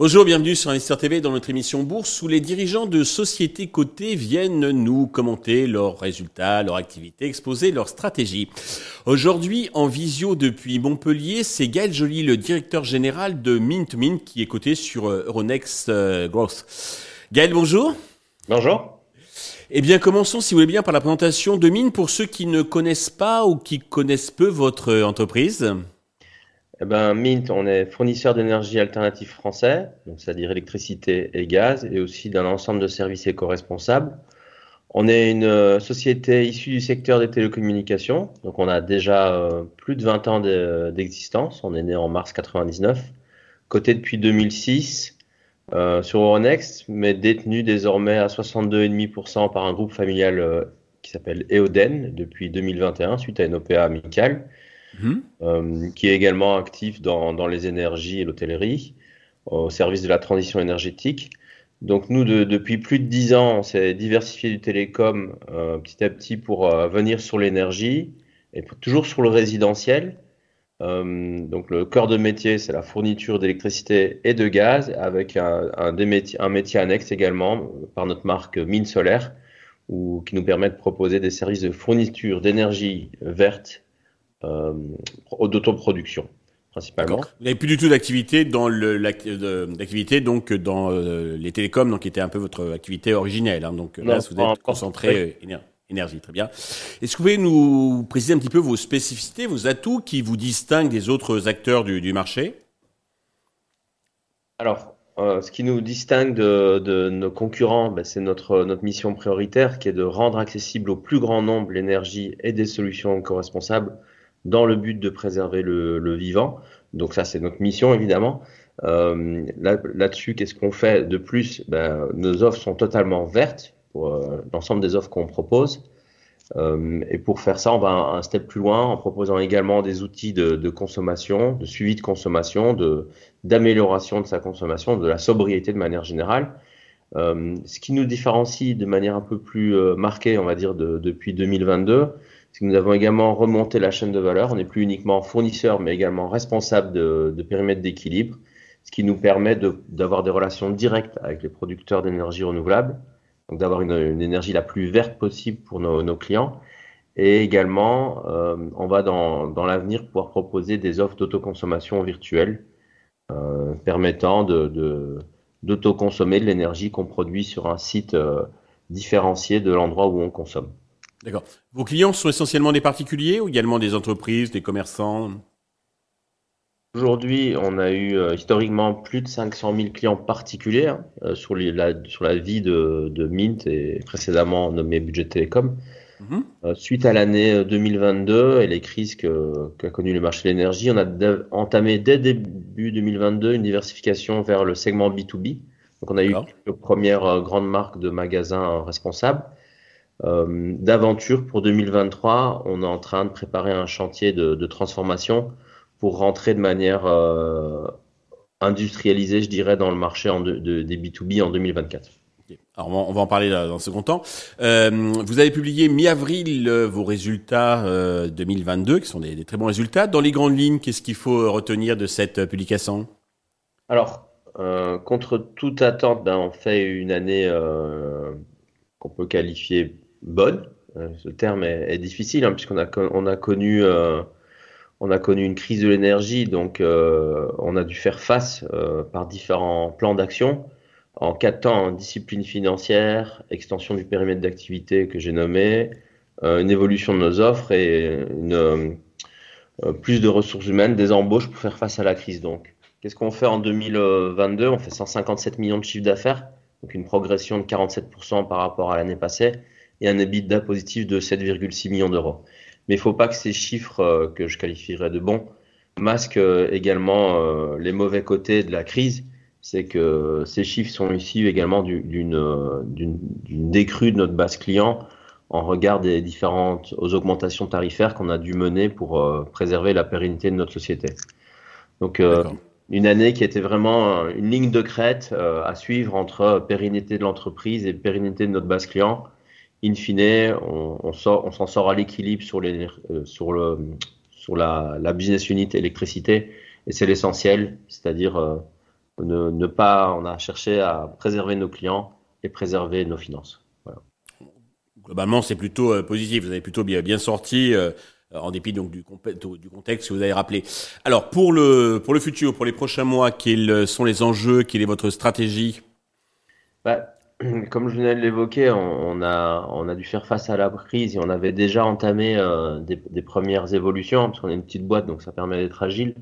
Bonjour, bienvenue sur Investir TV dans notre émission Bourse où les dirigeants de sociétés cotées viennent nous commenter leurs résultats, leurs activités, exposer leurs stratégies. Aujourd'hui, en visio depuis Montpellier, c'est Gaël Joly, le directeur général de Mint Mint qui est coté sur euh, Euronext euh, Growth. Gaël, bonjour. Bonjour. Eh bien, commençons, si vous voulez bien, par la présentation de Mint pour ceux qui ne connaissent pas ou qui connaissent peu votre entreprise. Eh ben, Mint, on est fournisseur d'énergie alternative français, c'est-à-dire électricité et gaz, et aussi d'un ensemble de services éco-responsables. On est une euh, société issue du secteur des télécommunications, donc on a déjà euh, plus de 20 ans d'existence. on est né en mars 99, coté depuis 2006 euh, sur Euronext, mais détenu désormais à 62,5% par un groupe familial qui s'appelle Eoden depuis 2021 suite à une OPA amicale. Mhm. Euh, qui est également actif dans, dans les énergies et l'hôtellerie, au service de la transition énergétique. Donc nous, depuis plus de dix ans, on s'est diversifié du télécom euh, petit à petit pour euh, venir sur l'énergie et toujours sur le résidentiel. Donc le cœur de métier, c'est la fourniture d'électricité et de gaz, avec un, un, des métiers, un métier annexe également par notre marque Mine Solaire, ou, qui nous permet de proposer des services de fourniture d'énergie verte euh, d'autoproduction principalement. Vous n'avez plus du tout d'activité dans l'activité donc dans euh, les télécoms, donc qui était un peu votre activité originelle. Hein, donc là, vous êtes concentré euh, énergie, très bien. Est-ce que vous pouvez nous préciser un petit peu vos spécificités, vos atouts qui vous distinguent des autres acteurs du, marché? Alors, ce qui nous distingue de, nos concurrents, ben, c'est notre, mission prioritaire qui est de rendre accessible au plus grand nombre l'énergie et des solutions co-responsables dans le but de préserver le, vivant. Donc ça, c'est notre mission, évidemment. Euh, là-dessus, qu'est-ce qu'on fait de plus? Ben, Nos offres sont totalement vertes pour euh, l'ensemble des offres qu'on propose. Euh, et pour faire ça, on va un, step plus loin en proposant également des outils de, consommation, de suivi de consommation, d'amélioration de sa consommation, de la sobriété de manière générale. Euh, ce qui nous différencie de manière un peu plus marquée, on va dire, de, depuis 2022, nous avons également remonté la chaîne de valeur. On n'est plus uniquement fournisseur, mais également responsable de, de périmètre d'équilibre, ce qui nous permet d'avoir des relations directes avec les producteurs d'énergie renouvelable, donc d'avoir une, une, énergie la plus verte possible pour nos, nos clients. Et également, euh, on va dans, dans l'avenir pouvoir proposer des offres d'autoconsommation virtuelle euh, permettant de, d'autoconsommer de, l'énergie qu'on produit sur un site euh, différencié de l'endroit où on consomme. D'accord. Vos clients sont essentiellement des particuliers ou également des entreprises, des commerçants? Aujourd'hui, on a eu euh, historiquement plus de 500 000 clients particuliers hein, euh, sur, la, sur, la, vie de, de, Mint et précédemment nommé Budget Télécom. Mhm. Euh, suite à l'année 2022 et les crises qu'a qu connu le marché de l'énergie, on a entamé dès début 2022 une diversification vers le segment B2B. Donc on a eu les premières grandes marques de magasins responsables euh, d'aventure pour 2023. On est en train de préparer un chantier de, de transformation pour rentrer de manière euh, industrialisée, je dirais, dans le marché en de, de, des B2B en 2024. Alors on va en parler dans un second temps. Euh, vous avez publié mi-avril euh, vos résultats euh, 2022, qui sont des, des, très bons résultats. Dans les grandes lignes, qu'est-ce qu'il faut retenir de cette publication? Alors, euh, contre toute attente, ben, on fait une année qu'on peut qualifier bonne. Ce terme est, difficile hein, puisqu'on a, on a connu on a connu une crise de l'énergie, donc euh, on a dû faire face par différents plans d'action. En quatre temps, discipline financière, extension du périmètre d'activité que j'ai nommé, une évolution de nos offres et une, plus de ressources humaines, des embauches pour faire face à la crise. Donc, qu'est-ce qu'on fait en 2022 On fait 157 millions de chiffres d'affaires, donc une progression de 47% par rapport à l'année passée et un EBITDA positif de 7,6 millions d'euros. Mais il ne faut pas que ces chiffres euh, que je qualifierais de bons masquent euh, également euh, les mauvais côtés de la crise. C'est que ces chiffres sont issus également d'une décrue de notre base client en regard des différentes aux augmentations tarifaires qu'on a dû mener pour préserver la pérennité de notre société. Donc une année qui était vraiment une ligne de crête à suivre entre pérennité de l'entreprise et pérennité de notre base client in fine, on, on s'en sort à l'équilibre sur, les, sur, le, sur la, la business unit électricité et c'est l'essentiel, c'est-à-dire ne, ne, pas, on a cherché à préserver nos clients et préserver nos finances. Voilà. Globalement, c'est plutôt positif. Vous avez plutôt bien, bien sorti. Euh, en dépit donc du, du, contexte que vous avez rappelé. Alors pour le pour le futur, pour les prochains mois, quels sont les enjeux? Quelle est votre stratégie? Bah, Comme je venais de l'évoquer, on, a on a dû faire face à la crise et on avait déjà entamé euh, des, des, premières évolutions parce qu'on est une petite boîte donc ça permet d'être agile.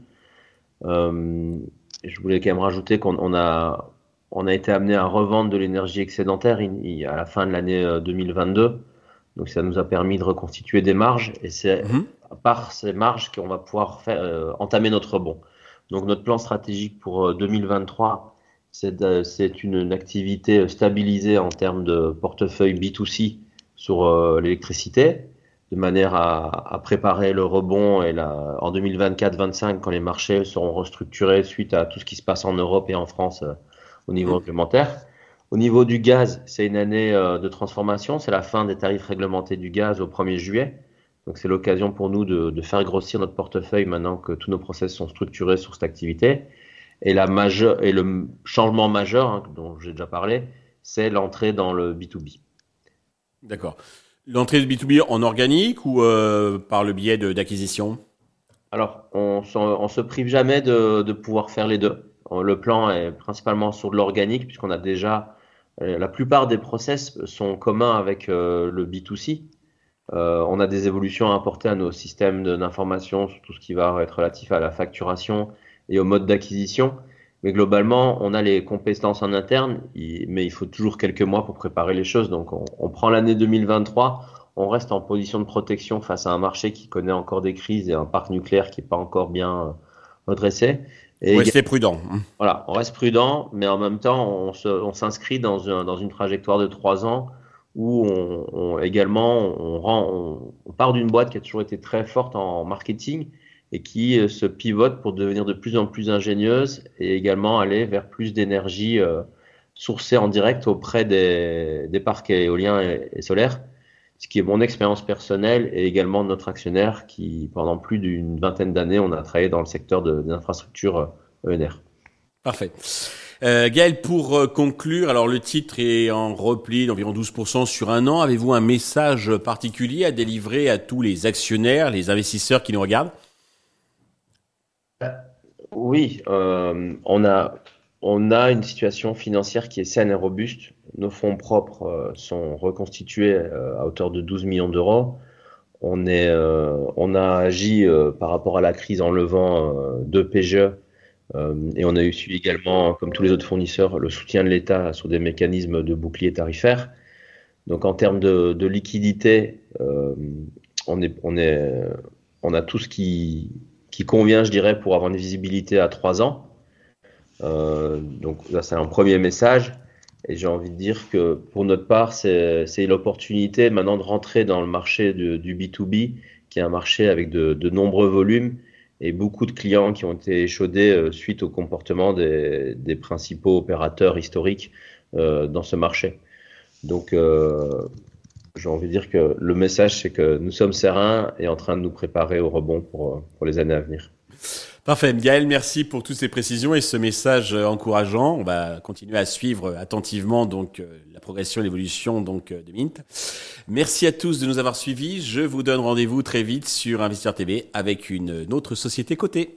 Euh, je voulais quand même rajouter qu'on a on a été amené à revendre de l'énergie excédentaire à la fin de l'année 2022. Donc ça nous a permis de reconstituer des marges et c'est mhm. par ces marges qu'on va pouvoir faire, euh, entamer notre bon. Donc notre plan stratégique pour 2023, euh, c'est une, activité stabilisée en termes de portefeuille B2C sur euh, l'électricité, de manière à, à, préparer le rebond et la, en 2024-25 quand les marchés seront restructurés suite à tout ce qui se passe en Europe et en France au niveau mmh. réglementaire. Au niveau du gaz, c'est une année euh, de transformation. C'est la fin des tarifs réglementés du gaz au 1er juillet. Donc c'est l'occasion pour nous de, de, faire grossir notre portefeuille maintenant que tous nos process sont structurés sur cette activité. Et, la majeure, et le changement majeur hein, dont j'ai déjà parlé, c'est l'entrée dans le B2B. D'accord. L'entrée de B2B en organique ou euh, par le biais d'acquisition? Alors, on, on se prive jamais de, de pouvoir faire les deux. Le plan est principalement sur de l'organique puisqu'on a déjà euh, la plupart des process sont communs avec euh, le B2C. Euh, on a des évolutions à apporter à nos systèmes d'information sur tout ce qui va être relatif à la facturation et au mode d'acquisition. Mais globalement, on a les compétences en interne, mais il faut toujours quelques mois pour préparer les choses. Donc, on, on prend l'année 2023, on reste en position de protection face à un marché qui connaît encore des crises et un parc nucléaire qui n'est pas encore bien redressé. Et Restez prudent. Voilà, on reste prudent, mais en même temps, on s'inscrit dans, un, dans une trajectoire de trois ans où on, on également on, rend, on, part d'une boîte qui a toujours été très forte en marketing et qui euh, se pivote pour devenir de plus en plus ingénieuse et également aller vers plus d'énergie euh, sourcée en direct auprès des, des parcs éoliens et solaires ce qui est mon expérience personnelle et également de notre actionnaire qui, pendant plus d'une vingtaine d'années, on a travaillé dans le secteur de, des infrastructures ENR. Euh, e Parfait. Euh, Gaël, pour conclure, alors le titre est en repli d'environ 12% sur un an. Avez-vous un message particulier à délivrer à tous les actionnaires, les investisseurs qui nous regardent? Oui, euh, on a une situation financière qui est saine et robuste. Nos fonds propres euh, sont reconstitués euh, à hauteur de 12 millions d'euros. On, a agi par rapport à la crise en levant deux PGE et on a eu également, comme tous les autres fournisseurs, le soutien de l'État sur des mécanismes de bouclier tarifaire. Donc en termes de, liquidité, on, on a tout ce qui, qui convient, je dirais, pour avoir une visibilité à trois ans. Euh, donc ça c'est un premier message. Et j'ai envie de dire que pour notre part, c'est l'opportunité maintenant de rentrer dans le marché du B2B, qui est un marché avec de, nombreux volumes et beaucoup de clients qui ont été échaudés euh, suite au comportement des, principaux opérateurs historiques euh, dans ce marché. Donc, j'ai envie de dire que le message, c'est que nous sommes sereins et en train de nous préparer au rebond pour, pour les années à venir. Parfait. Gaël, merci pour toutes ces précisions et ce message euh, encourageant. On va continuer à suivre attentivement donc euh, la progression et l'évolution donc euh, de Mint. Merci à tous de nous avoir suivis. Je vous donne rendez-vous très vite sur Investisseur TV avec une autre société cotée.